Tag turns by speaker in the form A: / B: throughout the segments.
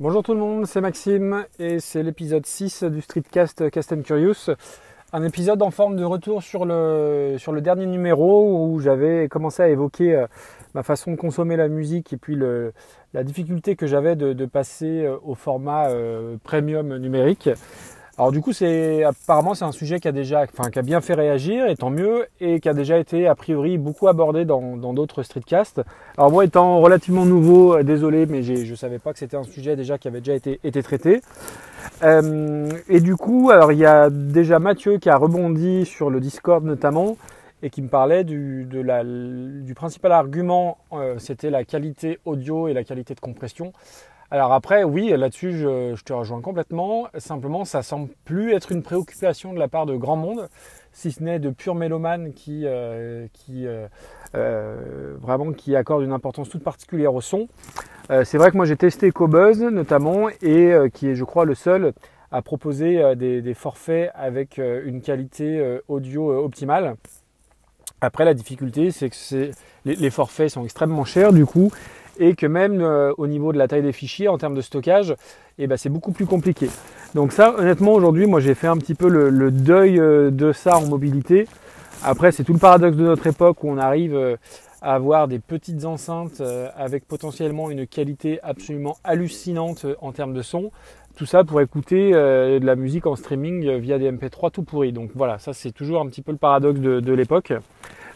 A: Bonjour tout le monde, c'est Maxime et c'est l'épisode 6 du Streetcast Cast Curious. Un épisode en forme de retour sur le, sur le dernier numéro où j'avais commencé à évoquer euh, ma façon de consommer la musique et puis la difficulté que j'avais de, de, passer euh, au format euh, premium numérique. Alors du coup, c'est apparemment c'est un sujet qui a déjà, enfin qui a bien fait réagir, et tant mieux, et qui a déjà été a priori beaucoup abordé dans d'autres streetcasts. Alors moi, étant relativement nouveau, euh, désolé, mais je savais pas que c'était un sujet déjà qui avait déjà été, été traité. Euh, et du coup, alors il y a déjà Mathieu qui a rebondi sur le Discord notamment et qui me parlait du, du principal argument, euh, c'était la qualité audio et la qualité de compression. Alors après, oui, là-dessus, je, te rejoins complètement. Simplement, ça semble plus être une préoccupation de la part de grand monde, si ce n'est de purs mélomanes qui, euh, euh, euh, vraiment qui accordent une importance toute particulière au son. c'est vrai que moi j'ai testé Cobuzz notamment et qui est, je crois, le seul à proposer des, forfaits avec une qualité audio optimale. Après, la difficulté, c'est que les, forfaits sont extrêmement chers du coup, et que même euh, au niveau de la taille des fichiers, en termes de stockage, eh ben, c'est beaucoup plus compliqué. Donc ça, honnêtement, aujourd'hui, moi j'ai fait un petit peu le, deuil euh, de ça en mobilité. Après, c'est tout le paradoxe de notre époque où on arrive euh, à avoir des petites enceintes avec potentiellement une qualité absolument hallucinante en termes de son. Tout ça pour écouter de la musique en streaming via des MP3 tout pourris. Donc voilà, ça c'est toujours un petit peu le paradoxe de l'époque.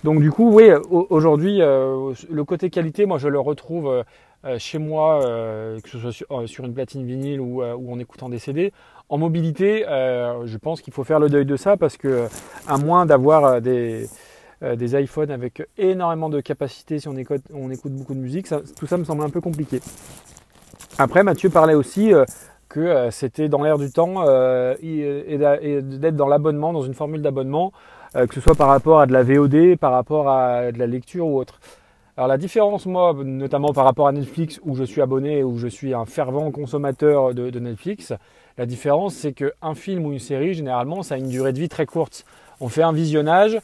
A: Donc du coup, oui, aujourd'hui, euh, le côté qualité, moi je le retrouve euh, euh, chez moi, que ce soit sur, une platine vinyle ou, en écoutant des CD. En mobilité, je pense qu'il faut faire le deuil de ça parce que, à moins d'avoir des, iPhones avec énormément de capacité si on écoute, on écoute beaucoup de musique, tout ça me semble un peu compliqué. Après, Mathieu parlait aussi que c'était dans l'air du temps et d'être dans l'abonnement, dans une formule d'abonnement. Euh, que ce soit par rapport à de la VOD, par rapport à de la lecture ou autre. Alors la différence, moi, notamment par rapport à Netflix, où je suis abonné, où je suis un fervent consommateur de, Netflix, la différence, c'est qu'un film ou une série, généralement, ça a une durée de vie très courte. On fait un visionnage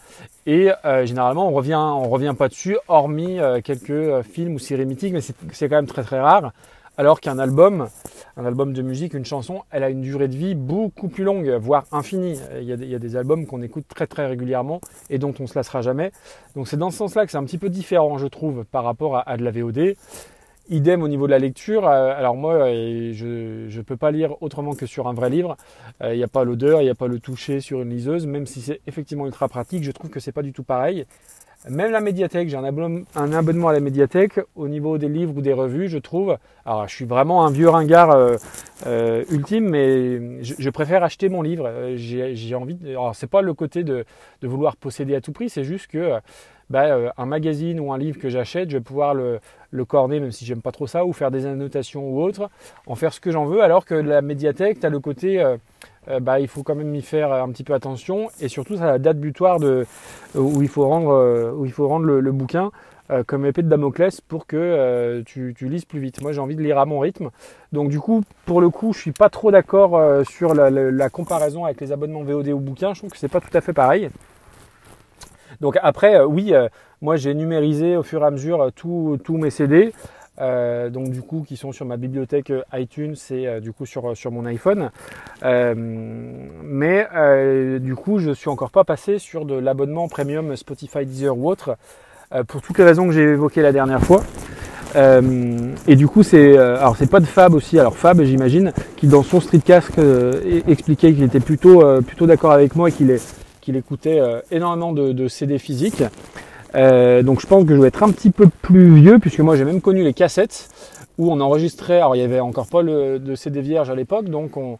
A: et euh, généralement, on revient, on revient pas dessus, hormis euh, quelques films ou séries mythiques, mais c'est quand même très très rare. Alors qu'un album, un album de musique, une chanson, elle a une durée de vie beaucoup plus longue, voire infinie. Il y a, des albums qu'on écoute très très régulièrement et dont on se lassera jamais. Donc c'est dans ce sens-là que c'est un petit peu différent, je trouve, par rapport à, de la VOD. Idem au niveau de la lecture. Euh, alors moi, euh, je ne peux pas lire autrement que sur un vrai livre. Euh, il n'y a pas l'odeur, il n'y a pas le toucher sur une liseuse, même si c'est effectivement ultra pratique. Je trouve que c'est pas du tout pareil. Même la médiathèque, j'ai un, abonnement, à la médiathèque. Au niveau des livres ou des revues, je trouve. Alors, je suis vraiment un vieux ringard euh, euh, ultime, mais je, préfère acheter mon livre. Euh, j'ai envie. De, alors, c'est pas le côté de, vouloir posséder à tout prix, c'est juste que bah, un magazine ou un livre que j'achète, je vais pouvoir le, corner, même si j'aime pas trop ça, ou faire des annotations ou autre, en faire ce que j'en veux. Alors que la médiathèque, tu as le côté euh, bah, il faut quand même y faire un petit peu attention et surtout à la date butoir de, euh, où il faut rendre, euh, où il faut rendre le, bouquin comme épée de Damoclès pour que tu, lises plus vite. Moi j'ai envie de lire à mon rythme. Donc du coup, pour le coup, je suis pas trop d'accord sur la, comparaison avec les abonnements VOD ou bouquins. Je trouve que c'est pas tout à fait pareil. Donc après, oui, moi j'ai numérisé au fur et à mesure tous mes CD. Euh, donc du coup qui sont sur ma bibliothèque euh, iTunes et euh, du coup sur, mon iPhone. mais du coup je suis encore pas passé sur de l'abonnement premium Spotify Deezer ou autre pour toutes les raisons que j'ai évoquées la dernière fois. et du coup c'est alors c'est pas de Fab aussi alors Fab j'imagine qui dans son streetcast expliquait qu'il était plutôt plutôt d'accord avec moi et qu'il qu'il écoutait énormément de, CD physiques. Euh, donc je pense que je vais être un petit peu plus vieux puisque moi j'ai même connu les cassettes où on enregistrait, alors il y avait encore pas le, de CD vierge à l'époque, donc on,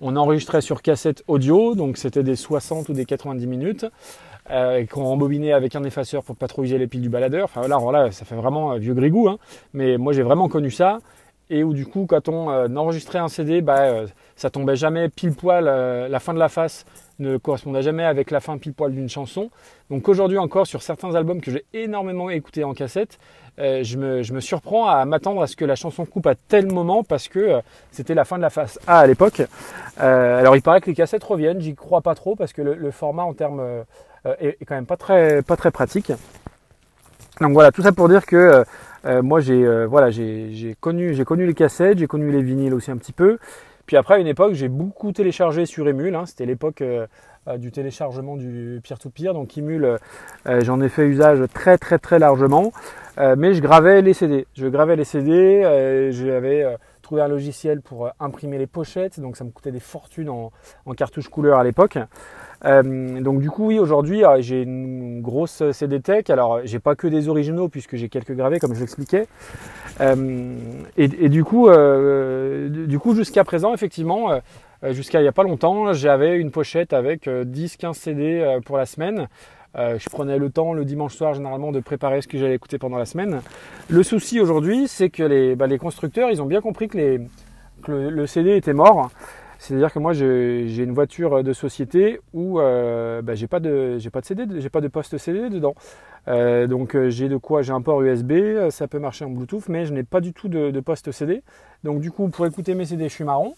A: enregistrait sur cassette audio, donc c'était des 60 ou des 90 minutes, euh, qu'on rembobinait avec un effaceur pour patrouiller les piles du baladeur. Enfin là, ça fait vraiment vieux grigou, hein. mais moi j'ai vraiment connu ça et où du coup quand on euh, enregistrait un CD, bah, euh, ça tombait jamais pile poil, euh, la fin de la face ne correspondait jamais avec la fin pile poil d'une chanson. Donc aujourd'hui encore sur certains albums que j'ai énormément écoutés en cassette, je me, je, me, surprends à m'attendre à ce que la chanson coupe à tel moment parce que c'était la fin de la face A à l'époque. alors il paraît que les cassettes reviennent, j'y crois pas trop parce que le, format en termes est, quand même pas très, pratique. Donc voilà, tout ça pour dire que moi j'ai connu, j'ai connu les cassettes, j'ai connu les vinyles aussi un petit peu. Puis après, à une époque, j'ai beaucoup téléchargé sur Emule. Hein. C'était l'époque du téléchargement du peer-to-peer. Donc Emule, j'en ai fait usage très très très largement. mais je gravais les CD. Je gravais les CD. J'avais trouvé un logiciel pour imprimer les pochettes. Donc ça me coûtait des fortunes en, en cartouche couleur à l'époque. Euh, donc du coup oui aujourd'hui euh, j'ai une grosse CD Tech. Alors j'ai pas que des originaux puisque j'ai quelques gravés comme je l'expliquais. Euh, et, du coup, du coup jusqu'à présent effectivement, jusqu'à il y a pas longtemps, j'avais une pochette avec 10-15 CD pour la semaine. Je prenais le temps le dimanche soir généralement de préparer ce que j'allais écouter pendant la semaine. Le souci aujourd'hui, c'est que les, bah, constructeurs, ils ont bien compris que le, CD était mort. C'est-à-dire que moi j'ai une voiture de société où euh, bah, j'ai pas de j'ai pas de CD, j'ai pas de poste CD dedans. Euh, donc euh, j'ai de quoi, j'ai un port USB, ça peut marcher en Bluetooth, mais je n'ai pas du tout de, poste CD. Donc du coup pour écouter mes CD, je suis marron.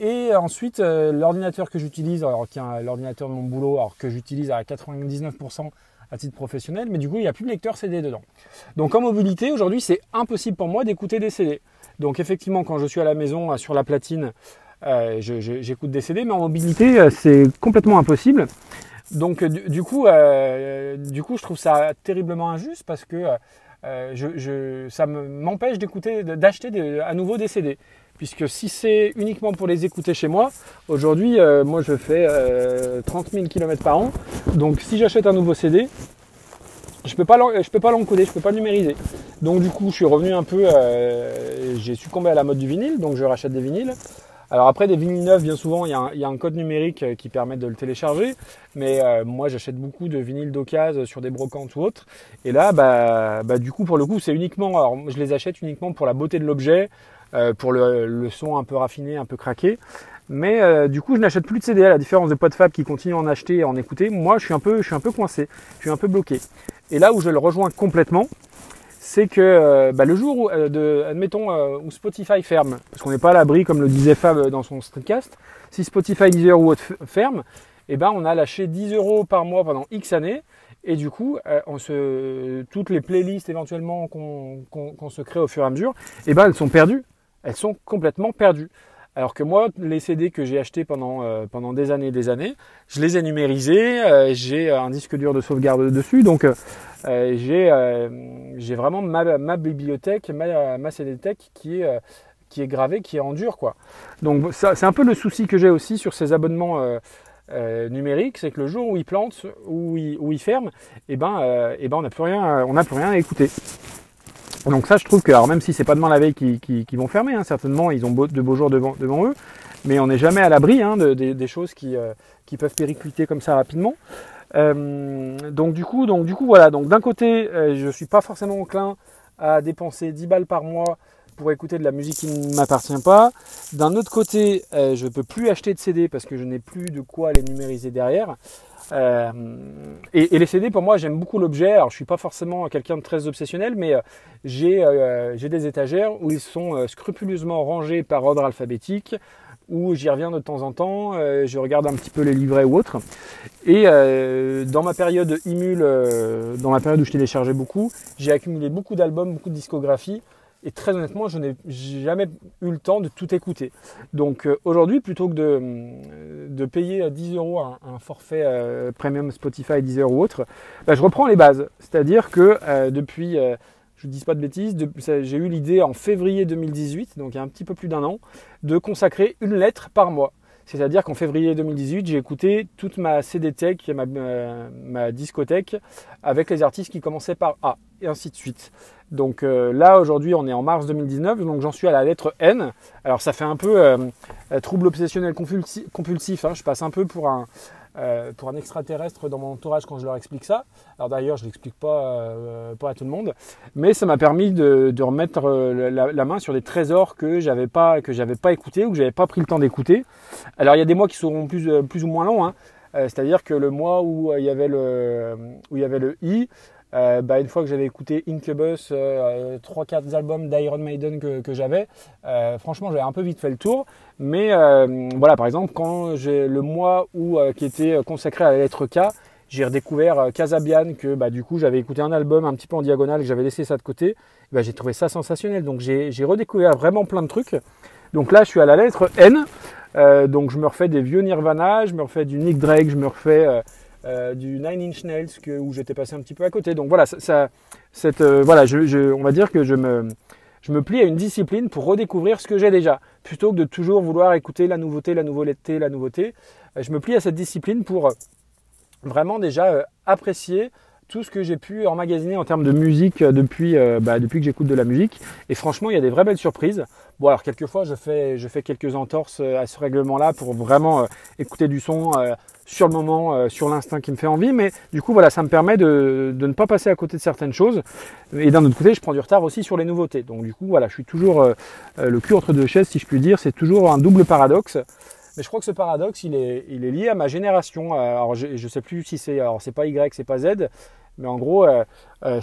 A: Et ensuite l'ordinateur que j'utilise, alors qui est l'ordinateur de mon boulot, alors que j'utilise à 99% à titre professionnel, mais du coup il n'y a plus de lecteur CD dedans. Donc en mobilité aujourd'hui c'est impossible pour moi d'écouter des CD. Donc effectivement quand je suis à la maison sur la platine, euh, j'écoute des CD, mais en mobilité, euh, c'est complètement impossible. Donc du, coup, euh, du coup, je trouve ça terriblement injuste parce que ça m'empêche d'écouter, d'acheter à nouveau des CD. Puisque si c'est uniquement pour les écouter chez moi, aujourd'hui, moi je fais 30 000 km par an. Donc si j'achète un nouveau CD, je peux pas peux pas l'encoder, je peux pas le numériser. Donc du coup, je suis revenu un peu, j'ai succombé à la mode du vinyle, donc je rachète des vinyles. Alors après des vinyles neufs, bien souvent, il y, a un, code numérique euh, qui permet de le télécharger. Mais euh, moi, j'achète beaucoup de vinyles d'occasion sur des brocantes ou autres. Et là, bah, bah, du coup, pour le coup, c'est uniquement, alors je les achète uniquement pour la beauté de l'objet, euh, pour le, son un peu raffiné, un peu craqué. Mais du coup, je n'achète plus de CD à la différence de PodFab qui continue à en acheter et à en écouter. Moi, je suis un peu, je suis un peu coincé, je suis un peu bloqué. Et là où je le rejoins complètement, c'est que euh, bah, le jour où, euh, de, admettons, euh, où Spotify ferme, parce qu'on n'est pas à l'abri, comme le disait Fab dans son streetcast, si Spotify, Deezer ou autre ferme, eh ben, on a lâché 10 euros par mois pendant X années, et du coup, on se, toutes les playlists éventuellement qu'on se crée au fur et à mesure, eh ben, elles sont perdues. Elles sont complètement perdues. Alors que moi, les CD que j'ai achetés pendant, pendant des années et des années, je les ai numérisés, j'ai un disque dur de sauvegarde dessus, donc euh, euh, j'ai vraiment ma, bibliothèque, ma, ma tech qui est, euh, gravée, qui est en dur. Donc c'est un peu le souci que j'ai aussi sur ces abonnements numériques, c'est que le jour où ils plantent, où ils, où ferment, eh ben, et ben on on n'a plus rien à écouter. Donc ça, je trouve que, alors même si c'est pas demain la veille qu'ils qui, vont fermer, hein, certainement, ils ont de beaux jours devant, eux, mais on n'est jamais à l'abri hein, de, des choses qui, qui peuvent péricliter comme ça rapidement. Euh, donc du coup, donc du coup voilà. Donc d'un côté, euh, je suis pas forcément enclin à dépenser 10 balles par mois pour écouter de la musique qui ne m'appartient pas. D'un autre côté, euh, je peux plus acheter de CD parce que je n'ai plus de quoi les numériser derrière. Euh, et, les CD, pour moi, j'aime beaucoup l'objet. Alors, je suis pas forcément quelqu'un de très obsessionnel, mais j'ai j'ai des étagères où ils sont scrupuleusement rangés par ordre alphabétique où j'y reviens de temps en temps, euh, je regarde un petit peu les livrets ou autres. Et euh, dans ma période Imul, euh, dans ma période où je téléchargeais beaucoup, j'ai accumulé beaucoup d'albums, beaucoup de discographies. Et très honnêtement, je n'ai jamais eu le temps de tout écouter. Donc aujourd'hui, plutôt que de, de, payer 10 euros un, un forfait premium Spotify, 10 euros ou autre, bah, je reprends les bases. C'est-à-dire que depuis je ne dis pas de bêtises, j'ai eu l'idée en février 2018, donc il y a un petit peu plus d'un an, de consacrer une lettre par mois. C'est-à-dire qu'en février 2018, j'ai écouté toute ma CD-tech, ma, ma, discothèque, avec les artistes qui commençaient par A, et ainsi de suite. Donc euh, là, aujourd'hui, on est en mars 2019, donc j'en suis à la lettre N. Alors ça fait un peu euh, trouble obsessionnel compulsif, hein. je passe un peu pour un, euh, pour un extraterrestre dans mon entourage quand je leur explique ça. Alors d'ailleurs, je ne l'explique pas, euh, pas à tout le monde, mais ça m'a permis de, de remettre euh, la, main sur des trésors que j'avais pas que j'avais pas écouté ou que j'avais pas pris le temps d'écouter. Alors il y a des mois qui seront plus plus ou moins longs. Hein. C'est-à-dire que le mois où il y avait le où il y avait le i, euh, bah, une fois que j'avais écouté Incubus, euh, 3-4 albums d'Iron Maiden que, que j'avais, euh, franchement j'avais un peu vite fait le tour. Mais euh, voilà, par exemple, quand j'ai le mois où, qui était consacré à la lettre K, j'ai redécouvert Casabian, que bah, du coup j'avais écouté un album un petit peu en diagonale, que j'avais laissé ça de côté. Bah, j'ai trouvé ça sensationnel. Donc j'ai redécouvert vraiment plein de trucs. Donc là, je suis à la lettre N. donc je me refais des vieux Nirvana, je me refais du Nick Drake, je me refais du Nine Inch Nails que, où j'étais passé un petit peu à côté. Donc voilà, ça, cette, voilà, je, on va dire que je me, je me plie à une discipline pour redécouvrir ce que j'ai déjà, plutôt que de toujours vouloir écouter la nouveauté, la nouveauté, la nouveauté. Euh, je me plie à cette discipline pour euh, vraiment déjà euh, apprécier tout ce que j'ai pu emmagasiner en termes de musique depuis, bah, depuis que j'écoute de la musique. Et franchement, il y a des vraies belles surprises. Bon, alors quelquefois, je fais, je fais quelques entorses à ce règlement-là pour vraiment écouter du son sur le moment, euh, sur l'instinct qui me fait envie. Mais du coup, voilà, ça me permet de, ne pas passer à côté de certaines choses. Et d'un autre côté, je prends du retard aussi sur les nouveautés. Donc du coup, voilà, je suis toujours euh, euh, le cul entre deux chaises, si je puis dire. C'est toujours un double paradoxe. Mais je crois que ce paradoxe, il est, lié à ma génération. Alors je ne sais plus si c'est, alors c'est pas Y, c'est pas Z, mais en gros,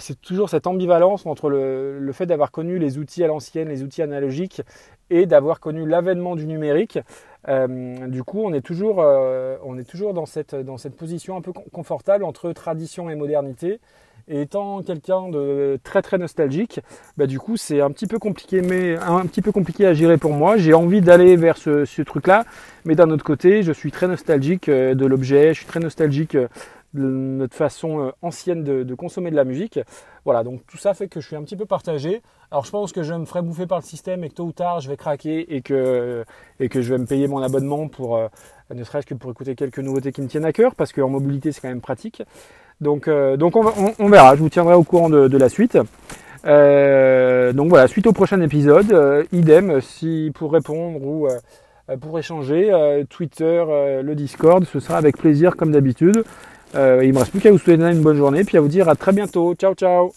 A: c'est toujours cette ambivalence entre le, fait d'avoir connu les outils à l'ancienne, les outils analogiques, et d'avoir connu l'avènement du numérique. Euh, du coup, on est toujours, euh, on est toujours dans, cette, dans cette position un peu confortable entre tradition et modernité. Et étant quelqu'un de très très nostalgique, bah, du coup c'est un petit peu compliqué, mais un petit peu compliqué à gérer pour moi. J'ai envie d'aller vers ce, ce truc-là, mais d'un autre côté, je suis très nostalgique euh, de l'objet, je suis très nostalgique de notre façon euh, ancienne de, consommer de la musique. Voilà, donc tout ça fait que je suis un petit peu partagé. Alors je pense que je me ferai bouffer par le système et que tôt ou tard je vais craquer et que, je vais me payer mon abonnement pour euh, ne serait-ce que pour écouter quelques nouveautés qui me tiennent à cœur parce qu'en mobilité c'est quand même pratique. Donc, euh, donc on, verra, je vous tiendrai au courant de, la suite. donc voilà, suite au prochain épisode, idem si pour répondre ou pour échanger, Twitter, le Discord, ce sera avec plaisir comme d'habitude. Euh, il me reste plus qu'à vous souhaiter une bonne journée, puis à vous dire à très bientôt. Ciao, ciao